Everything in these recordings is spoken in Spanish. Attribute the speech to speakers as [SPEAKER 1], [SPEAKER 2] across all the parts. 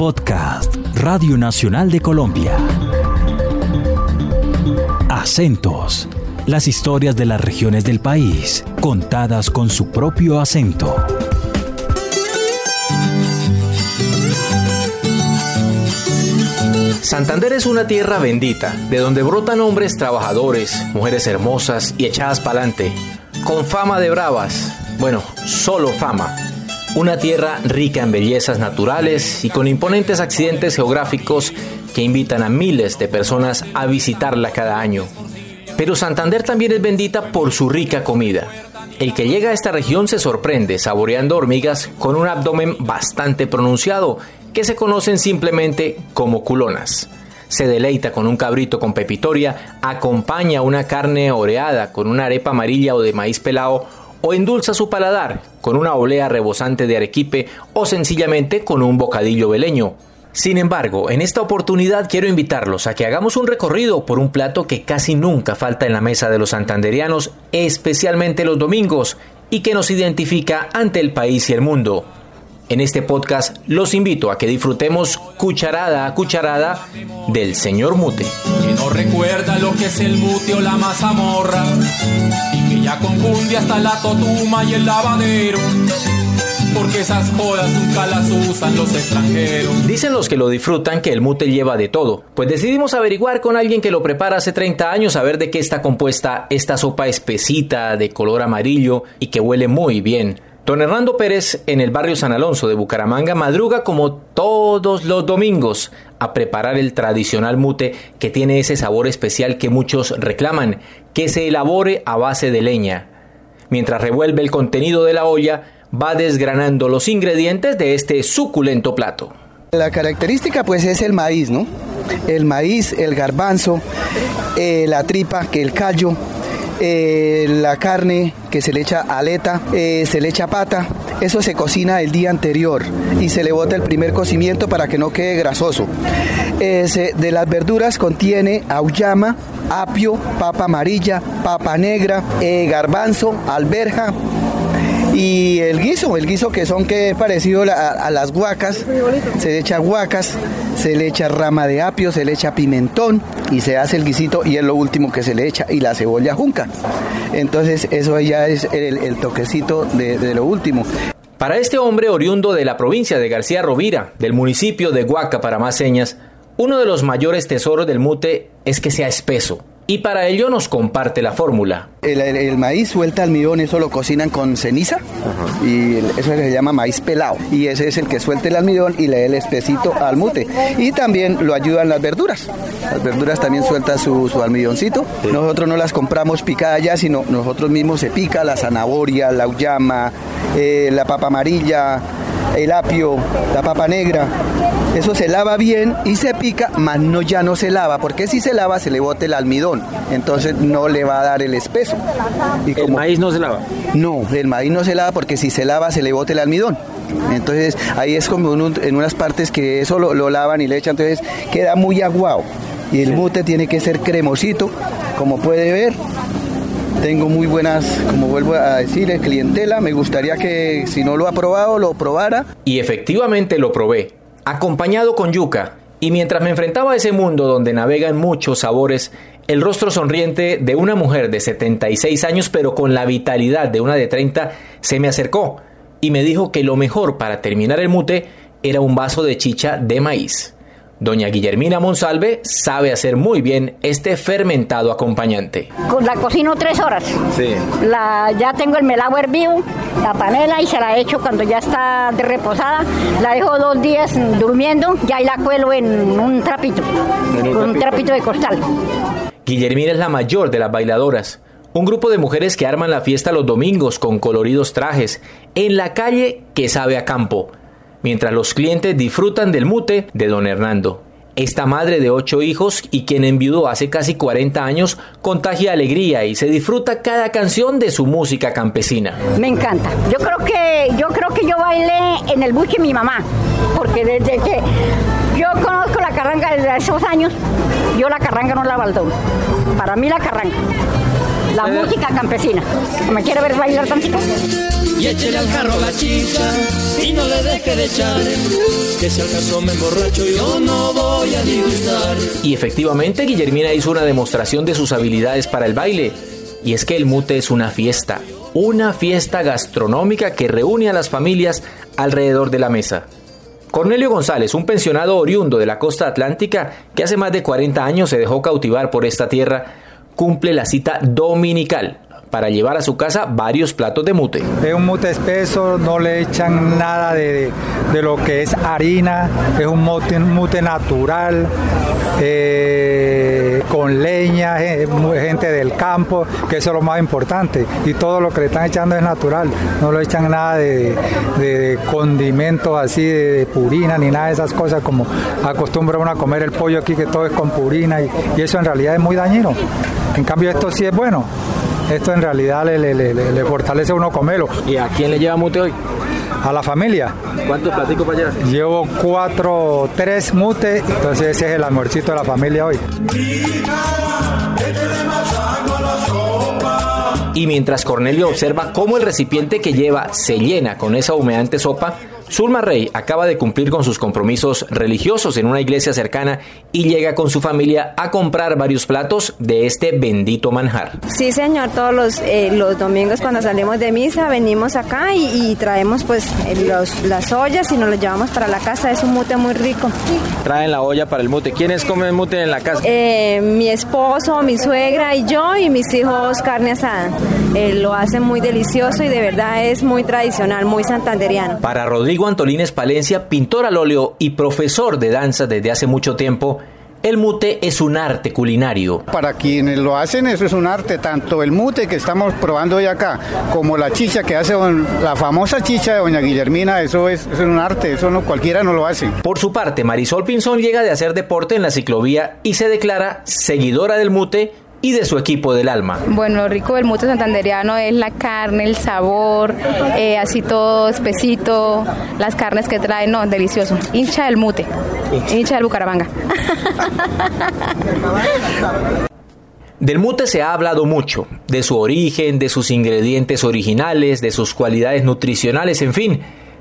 [SPEAKER 1] Podcast Radio Nacional de Colombia. Acentos. Las historias de las regiones del país, contadas con su propio acento.
[SPEAKER 2] Santander es una tierra bendita, de donde brotan hombres trabajadores, mujeres hermosas y echadas pa'lante, con fama de bravas, bueno, solo fama. Una tierra rica en bellezas naturales y con imponentes accidentes geográficos que invitan a miles de personas a visitarla cada año. Pero Santander también es bendita por su rica comida. El que llega a esta región se sorprende saboreando hormigas con un abdomen bastante pronunciado, que se conocen simplemente como culonas. Se deleita con un cabrito con pepitoria, acompaña una carne oreada con una arepa amarilla o de maíz pelado o endulza su paladar con una olea rebosante de arequipe o sencillamente con un bocadillo veleño. Sin embargo, en esta oportunidad quiero invitarlos a que hagamos un recorrido por un plato que casi nunca falta en la mesa de los santanderianos, especialmente los domingos, y que nos identifica ante el país y el mundo. En este podcast los invito a que disfrutemos cucharada a cucharada del señor Mute.
[SPEAKER 3] Que no recuerda lo que es el mute o la mazamorra ya confunde hasta la totuma y el lavadero porque esas jodas nunca las usan los extranjeros.
[SPEAKER 2] Dicen los que lo disfrutan que el mute lleva de todo. Pues decidimos averiguar con alguien que lo prepara hace 30 años a ver de qué está compuesta esta sopa espesita de color amarillo y que huele muy bien. Don Hernando Pérez en el barrio San Alonso de Bucaramanga madruga como todos los domingos a preparar el tradicional mute que tiene ese sabor especial que muchos reclaman, que se elabore a base de leña. Mientras revuelve el contenido de la olla, va desgranando los ingredientes de este suculento plato.
[SPEAKER 4] La característica pues es el maíz, ¿no? El maíz, el garbanzo, eh, la tripa, que el callo, eh, la carne que se le echa aleta, eh, se le echa pata, eso se cocina el día anterior y se le bota el primer cocimiento para que no quede grasoso. de las verduras contiene auyama, apio, papa amarilla, papa negra, garbanzo, alberja, y el guiso, el guiso que son que es parecido a, las guacas, se le echa guacas, se le echa rama de apio, se le echa pimentón y se hace el guisito y es lo último que se le echa y la cebolla junca. Entonces eso ya es el, toquecito de, de lo último.
[SPEAKER 2] Para este hombre oriundo de la provincia de García Rovira, del municipio de Huaca para más señas, uno de los mayores tesoros del mute es que sea espeso, y para ello nos comparte la fórmula.
[SPEAKER 4] El, maíz suelta almidón, eso lo cocinan con ceniza y eso se llama maíz pelado y ese es el que suelta el almidón y le da el espesito al mute y también lo ayudan las verduras. Las verduras también sueltan su, su almidoncito. Nosotros no las compramos picadas ya, sino nosotros mismos se pica la zanahoria, la uyama, eh, la papa amarilla, el apio, la papa negra. Eso se lava bien y se pica, mas no ya no se lava, porque si se lava se le bote el almidón, entonces no le va a dar el espeso.
[SPEAKER 2] Y ¿El maíz no se lava?
[SPEAKER 4] No, el maíz no se lava porque si se lava se le bote el almidón. Entonces ahí es como en unas partes que eso lo, lavan y le echan, entonces queda muy aguado. Y el mute tiene que ser cremosito, como puede ver, tengo muy buenas, como vuelvo a decir, clientela. Me gustaría que si no lo ha probado, lo probara.
[SPEAKER 2] Y efectivamente lo probé, acompañado con yuca. Y mientras me enfrentaba a ese mundo donde navegan muchos sabores, el rostro sonriente de una mujer de 76 años, pero con la vitalidad de una de 30, se me acercó y me dijo que lo mejor para terminar el mute era un vaso de chicha de maíz. Doña Guillermina Monsalve sabe hacer muy bien este fermentado acompañante.
[SPEAKER 5] La cocino tres horas.
[SPEAKER 2] Sí.
[SPEAKER 5] La, ya tengo el melado hervido, la panela y se la echo cuando ya está reposada. La dejo dos días durmiendo, ya ahí la cuelo en un trapito, con un trapito de costal.
[SPEAKER 2] Guillermina es la mayor de las bailadoras. Un grupo de mujeres que arman la fiesta los domingos con coloridos trajes, en la calle que sabe a campo mientras los clientes disfrutan del mute de don Hernando. Esta madre de ocho hijos y quien enviudó hace casi 40 años contagia alegría y se disfruta cada canción de su música campesina.
[SPEAKER 5] Me encanta. Yo creo que yo creo que yo bailé en el buche mi mamá, porque desde que yo conozco la carranga desde esos años, yo la carranga no la baldó. Para mí la carranga La música campesina. ¿Me quiere ver bailar tantito?
[SPEAKER 6] Y échele al carro la chicha y no le deje de echar. Que si al caso me emborracho yo no voy a disgustar.
[SPEAKER 2] Y efectivamente Guillermina hizo una demostración de sus habilidades para el baile. Y es que el mute es una fiesta, una fiesta gastronómica que reúne a las familias alrededor de la mesa. Cornelio González, un pensionado oriundo de la costa atlántica que hace más de 40 años se dejó cautivar por esta tierra, cumple la cita dominical para llevar a su casa varios platos de mute.
[SPEAKER 7] Es un mute espeso, no le echan nada de, lo que es harina, es un mute, natural, eh, con leña, gente del campo, que eso es lo más importante. Y todo lo que le están echando es natural, no le echan nada de, condimentos así, de, purina, ni nada de esas cosas como acostumbra uno a comer el pollo aquí, que todo es con purina, y eso en realidad es muy dañino. En cambio esto sí es bueno esto en realidad le, fortalece a uno comerlo.
[SPEAKER 2] ¿Y a quién le lleva mute hoy?
[SPEAKER 7] A la familia.
[SPEAKER 2] ¿Cuántos platicos para llevar?
[SPEAKER 7] Llevo cuatro, tres mute, entonces ese es el amorcito de la familia hoy.
[SPEAKER 2] Y mientras Cornelio observa cómo el recipiente que lleva se llena con esa humeante sopa, Zulma Rey acaba de cumplir con sus compromisos religiosos en una iglesia cercana y llega con su familia a comprar varios platos de este bendito manjar.
[SPEAKER 8] Sí, señor, todos los, eh, los domingos cuando salimos de misa venimos acá y, traemos pues los, las ollas y nos las llevamos para la casa. Es un mute muy rico.
[SPEAKER 2] Traen la olla para el mute. ¿Quiénes comen mute en la casa?
[SPEAKER 8] Eh, mi esposo, mi suegra y yo y mis hijos carne asada. Eh, lo hacen muy delicioso y de verdad es muy tradicional, muy santanderiano.
[SPEAKER 2] Para Rodrigo Antolínez Palencia, pintor al óleo y profesor de danza desde hace mucho tiempo, el mute es un arte culinario.
[SPEAKER 9] Para quienes lo hacen, eso es un arte, tanto el mute que estamos probando hoy acá, como la chicha que hace la famosa chicha de doña Guillermina, eso es, un arte, eso no cualquiera no lo hace.
[SPEAKER 2] Por su parte, Marisol Pinzón llega de hacer deporte en la ciclovía y se declara seguidora del mute y de su equipo del alma.
[SPEAKER 10] Bueno, lo rico del mute santanderiano es la carne, el sabor, eh, así todo espesito, las carnes que trae, no, delicioso. Hincha del mute, hincha del Bucaramanga.
[SPEAKER 2] Del mute se ha hablado mucho, de su origen, de sus ingredientes originales, de sus cualidades nutricionales, en fin.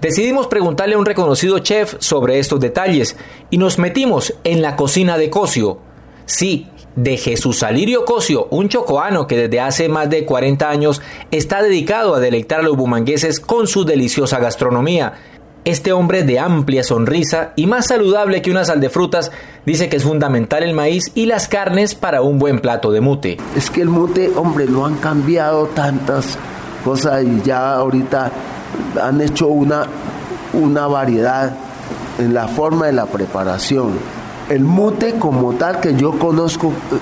[SPEAKER 2] Decidimos preguntarle a un reconocido chef sobre estos detalles y nos metimos en la cocina de Cosio. Sí, de Jesús Alirio Cosio, un chocoano que desde hace más de 40 años está dedicado a deleitar a los bumangueses con su deliciosa gastronomía. Este hombre de amplia sonrisa y más saludable que una sal de frutas dice que es fundamental el maíz y las carnes para un buen plato de mute.
[SPEAKER 11] Es que el mute, hombre, lo han cambiado tantas cosas y ya ahorita han hecho una, una variedad en la forma de la preparación el mute como tal que yo conozco eh,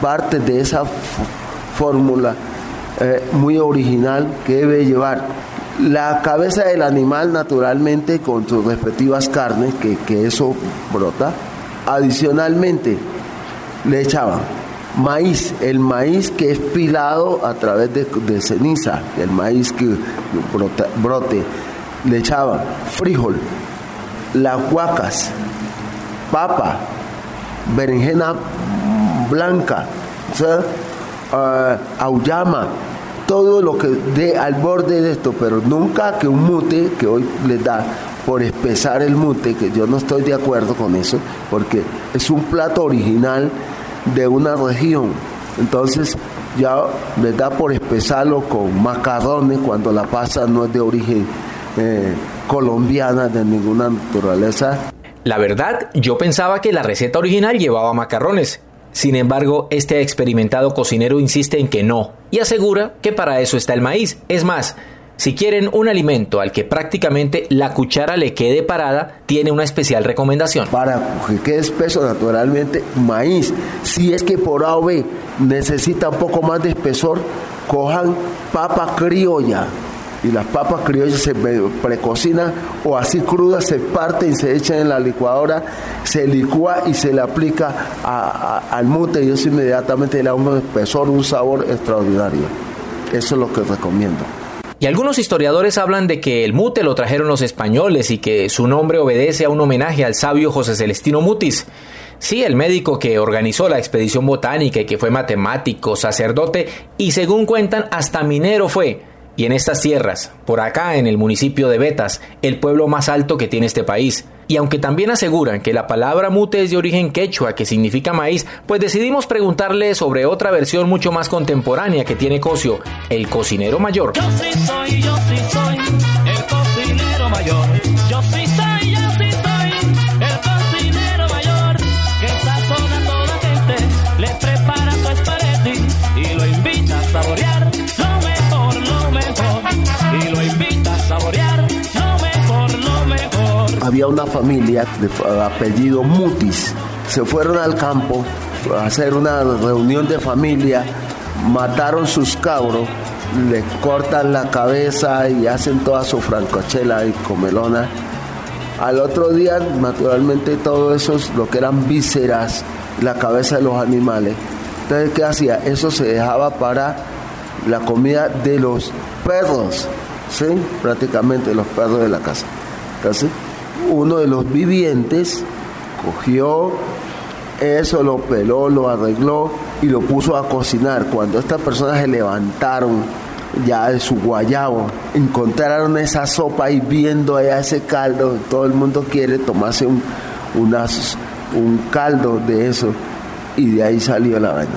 [SPEAKER 11] parte de esa fórmula eh, muy original que debe llevar la cabeza del animal naturalmente con sus respectivas carnes, que, eso brota. Adicionalmente le echaban maíz, el maíz que es pilado a través de, ceniza, el maíz que brote, le echaban frijol, las huacas, papa, berenjena blanca, sea, uh, auyama, todo lo que dé al borde de esto, pero nunca que un mute que hoy les da por espesar el mute, que yo no estoy de acuerdo con eso, porque es un plato original de una región. Entonces ya les da por espesarlo con macarrones cuando la pasta no es de origen eh, colombiana de ninguna naturaleza.
[SPEAKER 2] La verdad, yo pensaba que la receta original llevaba macarrones. Sin embargo, este experimentado cocinero insiste en que no y asegura que para eso está el maíz. Es más, si quieren un alimento al que prácticamente la cuchara le quede parada, tiene una especial recomendación.
[SPEAKER 11] Para que quede espeso naturalmente, maíz. Si es que por A o B necesita un poco más de espesor, cojan papa criolla y las papas criollas se precocinan o así crudas se parten y se echan en la licuadora, se licúa y se le aplica al mute y eso inmediatamente le da un espesor, un sabor extraordinario. Eso es lo que recomiendo.
[SPEAKER 2] Y algunos historiadores hablan de que el mute lo trajeron los españoles y que su nombre obedece a un homenaje al sabio José Celestino Mutis. Sí, el médico que organizó la expedición botánica y que fue matemático, sacerdote y según cuentan hasta minero fue. Y en estas tierras, por acá en el municipio de Betas, el pueblo más alto que tiene este país. Y aunque también aseguran que la palabra mute es de origen quechua, que significa maíz, pues decidimos preguntarle sobre otra versión mucho más contemporánea que tiene Cosio, el cocinero mayor.
[SPEAKER 12] Yo soy, yo
[SPEAKER 11] había una familia de apellido Mutis. Se fueron al campo a hacer una reunión de familia, mataron sus cabros, le cortan la cabeza y hacen toda su francochela y comelona. Al otro día, naturalmente, todo eso es lo que eran vísceras, la cabeza de los animales. Entonces, ¿qué hacía? Eso se dejaba para la comida de los perros, ¿sí? Prácticamente los perros de la casa. Uno de los vivientes cogió eso, lo peló, lo arregló y lo puso a cocinar. Cuando estas personas se levantaron ya de su guayabo, encontraron esa sopa y viendo allá ese caldo, todo el mundo quiere tomarse un, un caldo de eso y de ahí salió la vaina.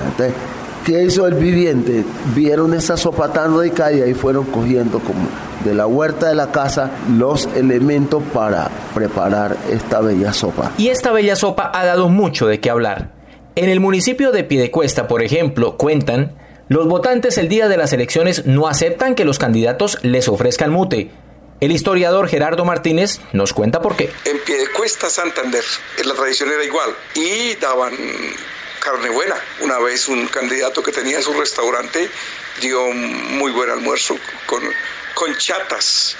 [SPEAKER 11] ¿Qué hizo el viviente? Vieron esa sopa tan rica y ahí fueron cogiendo como de la huerta de la casa los elementos para preparar esta bella sopa.
[SPEAKER 2] Y esta bella sopa ha dado mucho de qué hablar. En el municipio de Piedecuesta, por ejemplo, cuentan, los votantes el día de las elecciones no aceptan que los candidatos les ofrezcan mute. El historiador Gerardo Martínez nos cuenta por qué.
[SPEAKER 13] En pie de cuesta Santander, la tradición era igual y daban carne buena. Una vez un candidato que tenía su restaurante dio un muy buen almuerzo con, con chatas,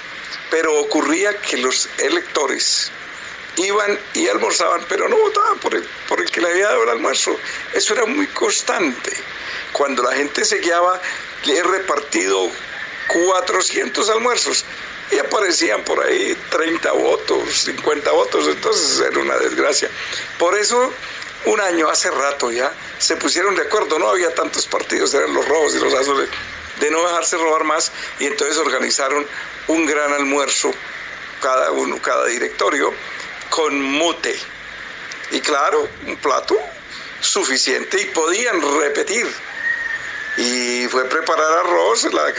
[SPEAKER 13] pero ocurría que los electores iban y almorzaban, pero no votaban por el, por el que le había dado el almuerzo. Eso era muy constante. Cuando la gente se guiaba, le he repartido 400 almuerzos y aparecían por ahí 30 votos, 50 votos, entonces era una desgracia. Por eso, un año, hace rato ya, se pusieron de acuerdo, no había tantos partidos, eran los rojos y los azules, de no dejarse robar más y entonces organizaron un gran almuerzo, cada uno, cada directorio, con mute. Y claro, un plato suficiente y podían repetir y fue preparar arroz, la,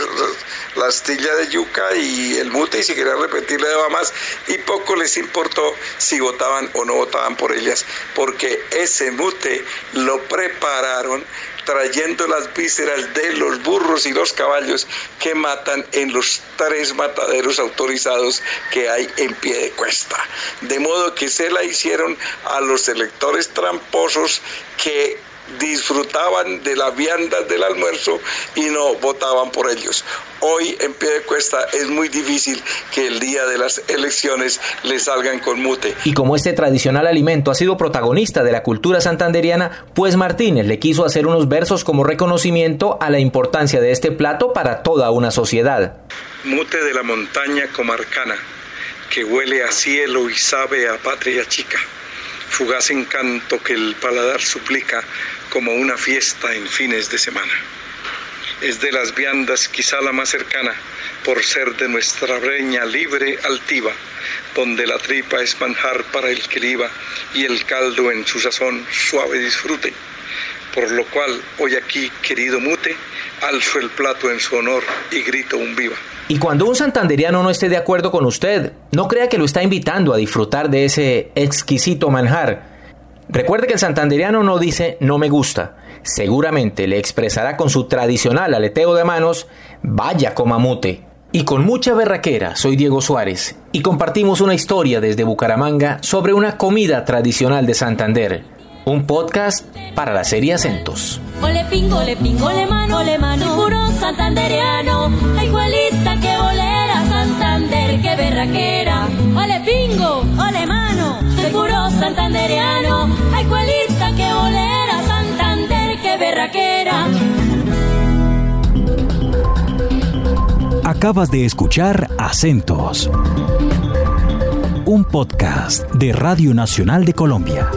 [SPEAKER 13] la astilla de yuca y el mute y si querían repetir le daba más y poco les importó si votaban o no votaban por ellas porque ese mute lo prepararon trayendo las vísceras de los burros y los caballos que matan en los tres mataderos autorizados que hay en pie de cuesta. De modo que se la hicieron a los electores tramposos que disfrutaban de las viandas del almuerzo y no votaban por ellos. Hoy en pie de cuesta es muy difícil que el día de las elecciones le salgan con mute.
[SPEAKER 2] Y como este tradicional alimento ha sido protagonista de la cultura santanderiana, pues Martínez le quiso hacer unos versos como reconocimiento a la importancia de este plato para toda una sociedad.
[SPEAKER 13] Mute de la montaña comarcana, que huele a cielo y sabe a patria chica fugaz encanto que el paladar suplica como una fiesta en fines de semana. Es de las viandas quizá la más cercana, por ser de nuestra breña libre altiva, donde la tripa es manjar para el que liba y el caldo en su sazón suave disfrute. Por lo cual hoy aquí, querido mute, alzo el plato en su honor y grito un viva.
[SPEAKER 2] Y cuando un santanderiano no esté de acuerdo con usted, no crea que lo está invitando a disfrutar de ese exquisito manjar. Recuerde que el santanderiano no dice no me gusta. Seguramente le expresará con su tradicional aleteo de manos, vaya comamute. Y con mucha berraquera, soy Diego Suárez y compartimos una historia desde Bucaramanga sobre una comida tradicional de Santander. Un podcast para la serie Acentos.
[SPEAKER 14] Ole pingo, ole pingo, ole mano, ole mano, puro santandereano, la igualita que bolera, Santander, que berraquera. Ole pingo, ole mano, puro santandereano, la igualita que bolera, Santander, que berraquera.
[SPEAKER 1] Acabas de escuchar Acentos, un podcast de Radio Nacional de Colombia.